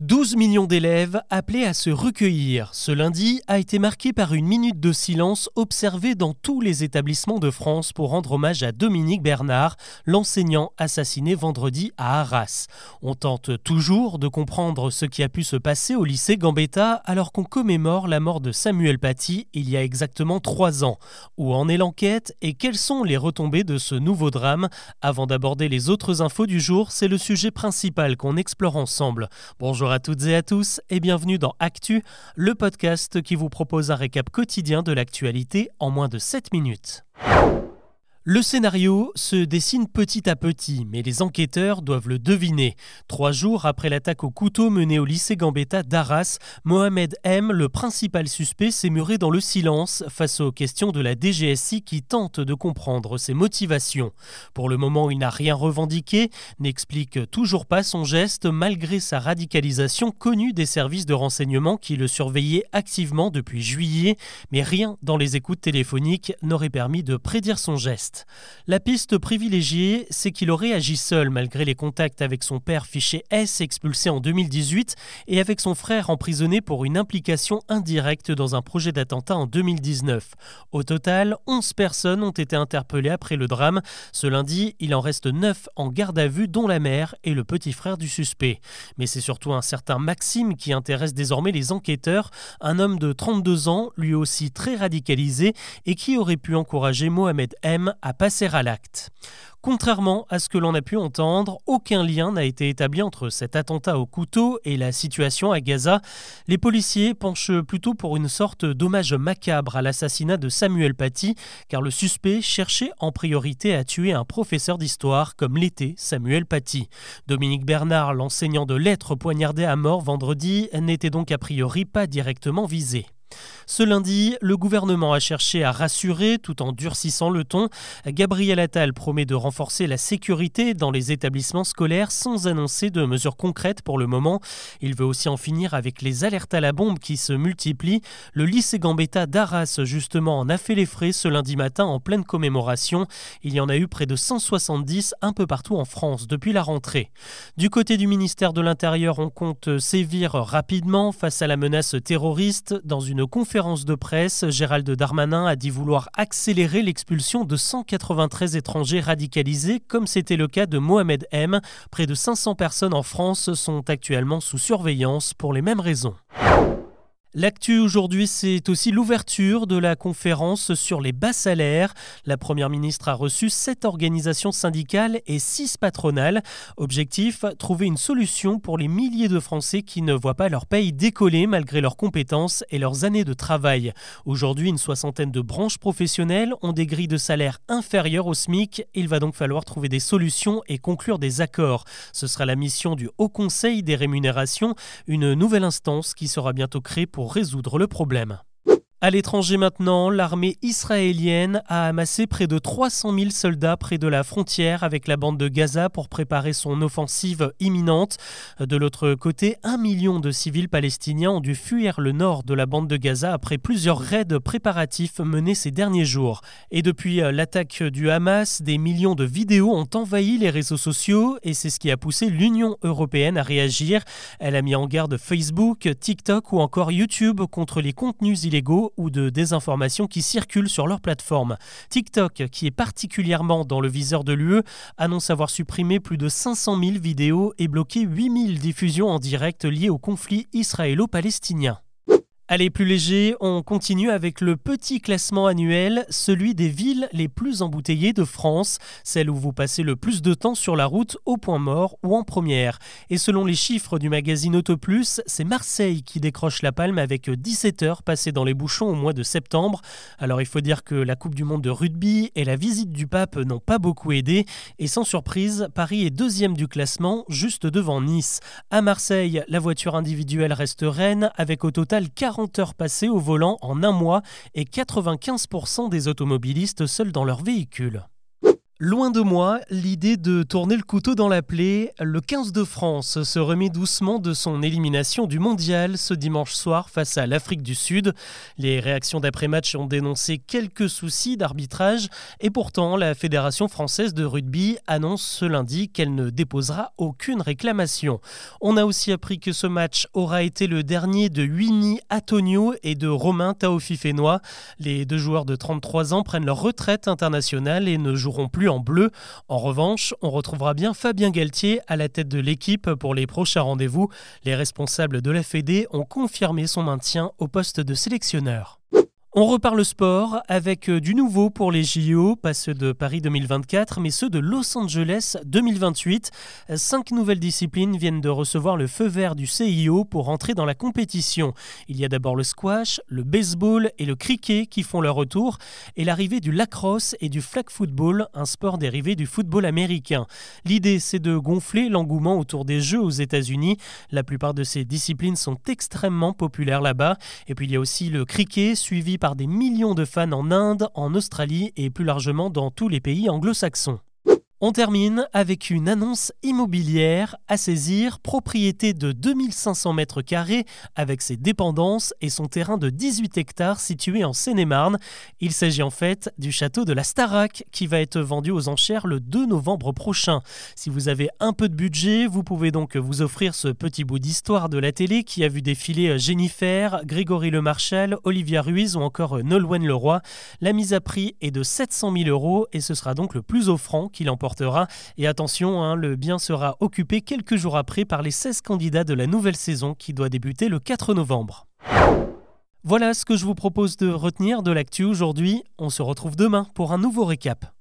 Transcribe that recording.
12 millions d'élèves appelés à se recueillir. Ce lundi a été marqué par une minute de silence observée dans tous les établissements de France pour rendre hommage à Dominique Bernard, l'enseignant assassiné vendredi à Arras. On tente toujours de comprendre ce qui a pu se passer au lycée Gambetta alors qu'on commémore la mort de Samuel Paty il y a exactement trois ans. Où en est l'enquête et quelles sont les retombées de ce nouveau drame? Avant d'aborder les autres infos du jour, c'est le sujet principal qu'on explore ensemble. Bonjour à toutes et à tous et bienvenue dans Actu, le podcast qui vous propose un récap quotidien de l'actualité en moins de 7 minutes. Le scénario se dessine petit à petit, mais les enquêteurs doivent le deviner. Trois jours après l'attaque au couteau menée au lycée Gambetta d'Arras, Mohamed M, le principal suspect, s'est muré dans le silence face aux questions de la DGSI qui tente de comprendre ses motivations. Pour le moment, il n'a rien revendiqué, n'explique toujours pas son geste malgré sa radicalisation connue des services de renseignement qui le surveillaient activement depuis juillet, mais rien dans les écoutes téléphoniques n'aurait permis de prédire son geste. La piste privilégiée, c'est qu'il aurait agi seul malgré les contacts avec son père fiché S expulsé en 2018 et avec son frère emprisonné pour une implication indirecte dans un projet d'attentat en 2019. Au total, 11 personnes ont été interpellées après le drame. Ce lundi, il en reste 9 en garde à vue dont la mère et le petit frère du suspect. Mais c'est surtout un certain Maxime qui intéresse désormais les enquêteurs, un homme de 32 ans, lui aussi très radicalisé et qui aurait pu encourager Mohamed M à passer à l'acte. Contrairement à ce que l'on a pu entendre, aucun lien n'a été établi entre cet attentat au couteau et la situation à Gaza. Les policiers penchent plutôt pour une sorte d'hommage macabre à l'assassinat de Samuel Paty, car le suspect cherchait en priorité à tuer un professeur d'histoire comme l'était Samuel Paty. Dominique Bernard, l'enseignant de lettres poignardé à mort vendredi, n'était donc a priori pas directement visé. Ce lundi, le gouvernement a cherché à rassurer tout en durcissant le ton. Gabriel Attal promet de renforcer la sécurité dans les établissements scolaires sans annoncer de mesures concrètes pour le moment. Il veut aussi en finir avec les alertes à la bombe qui se multiplient. Le lycée Gambetta d'Arras, justement, en a fait les frais ce lundi matin en pleine commémoration. Il y en a eu près de 170 un peu partout en France depuis la rentrée. Du côté du ministère de l'Intérieur, on compte sévir rapidement face à la menace terroriste dans une conférence de presse, Gérald Darmanin a dit vouloir accélérer l'expulsion de 193 étrangers radicalisés, comme c'était le cas de Mohamed M. Près de 500 personnes en France sont actuellement sous surveillance pour les mêmes raisons. L'actu aujourd'hui, c'est aussi l'ouverture de la conférence sur les bas salaires. La Première ministre a reçu sept organisations syndicales et six patronales. Objectif, trouver une solution pour les milliers de Français qui ne voient pas leur paye décoller malgré leurs compétences et leurs années de travail. Aujourd'hui, une soixantaine de branches professionnelles ont des grilles de salaire inférieures au SMIC. Il va donc falloir trouver des solutions et conclure des accords. Ce sera la mission du Haut Conseil des rémunérations, une nouvelle instance qui sera bientôt créée pour résoudre le problème. À l'étranger maintenant, l'armée israélienne a amassé près de 300 000 soldats près de la frontière avec la bande de Gaza pour préparer son offensive imminente. De l'autre côté, un million de civils palestiniens ont dû fuir le nord de la bande de Gaza après plusieurs raids préparatifs menés ces derniers jours. Et depuis l'attaque du Hamas, des millions de vidéos ont envahi les réseaux sociaux et c'est ce qui a poussé l'Union européenne à réagir. Elle a mis en garde Facebook, TikTok ou encore YouTube contre les contenus illégaux ou de désinformation qui circulent sur leur plateforme. TikTok, qui est particulièrement dans le viseur de l'UE, annonce avoir supprimé plus de 500 000 vidéos et bloqué 8000 diffusions en direct liées au conflit israélo-palestinien. Allez, plus léger, on continue avec le petit classement annuel, celui des villes les plus embouteillées de France, celles où vous passez le plus de temps sur la route au point mort ou en première. Et selon les chiffres du magazine Autoplus, c'est Marseille qui décroche la palme avec 17 heures passées dans les bouchons au mois de septembre. Alors il faut dire que la Coupe du Monde de rugby et la visite du pape n'ont pas beaucoup aidé. Et sans surprise, Paris est deuxième du classement, juste devant Nice. À Marseille, la voiture individuelle reste reine avec au total 40 40 heures passées au volant en un mois et 95% des automobilistes seuls dans leur véhicule. Loin de moi l'idée de tourner le couteau dans la plaie, le 15 de France se remet doucement de son élimination du mondial ce dimanche soir face à l'Afrique du Sud. Les réactions d'après-match ont dénoncé quelques soucis d'arbitrage et pourtant la Fédération française de rugby annonce ce lundi qu'elle ne déposera aucune réclamation. On a aussi appris que ce match aura été le dernier de Winnie Antonio et de Romain Taofifénois. Les deux joueurs de 33 ans prennent leur retraite internationale et ne joueront plus en bleu. En revanche, on retrouvera bien Fabien Galtier à la tête de l'équipe pour les prochains rendez-vous. Les responsables de la Fédé ont confirmé son maintien au poste de sélectionneur. On repart le sport avec euh, du nouveau pour les JO, pas ceux de Paris 2024, mais ceux de Los Angeles 2028. Cinq nouvelles disciplines viennent de recevoir le feu vert du CIO pour entrer dans la compétition. Il y a d'abord le squash, le baseball et le cricket qui font leur retour, et l'arrivée du lacrosse et du flag football, un sport dérivé du football américain. L'idée, c'est de gonfler l'engouement autour des Jeux aux États-Unis. La plupart de ces disciplines sont extrêmement populaires là-bas. Et puis il y a aussi le cricket, suivi des millions de fans en Inde, en Australie et plus largement dans tous les pays anglo-saxons. On termine avec une annonce immobilière à saisir, propriété de 2500 mètres carrés avec ses dépendances et son terrain de 18 hectares situé en Seine-et-Marne. Il s'agit en fait du château de la Starac qui va être vendu aux enchères le 2 novembre prochain. Si vous avez un peu de budget, vous pouvez donc vous offrir ce petit bout d'histoire de la télé qui a vu défiler Jennifer, Grégory Le Marchal, Olivia Ruiz ou encore Nolwenn Leroy. La mise à prix est de 700 000 euros et ce sera donc le plus offrant qu'il et attention, hein, le bien sera occupé quelques jours après par les 16 candidats de la nouvelle saison qui doit débuter le 4 novembre. Voilà ce que je vous propose de retenir de l'actu aujourd'hui. On se retrouve demain pour un nouveau récap.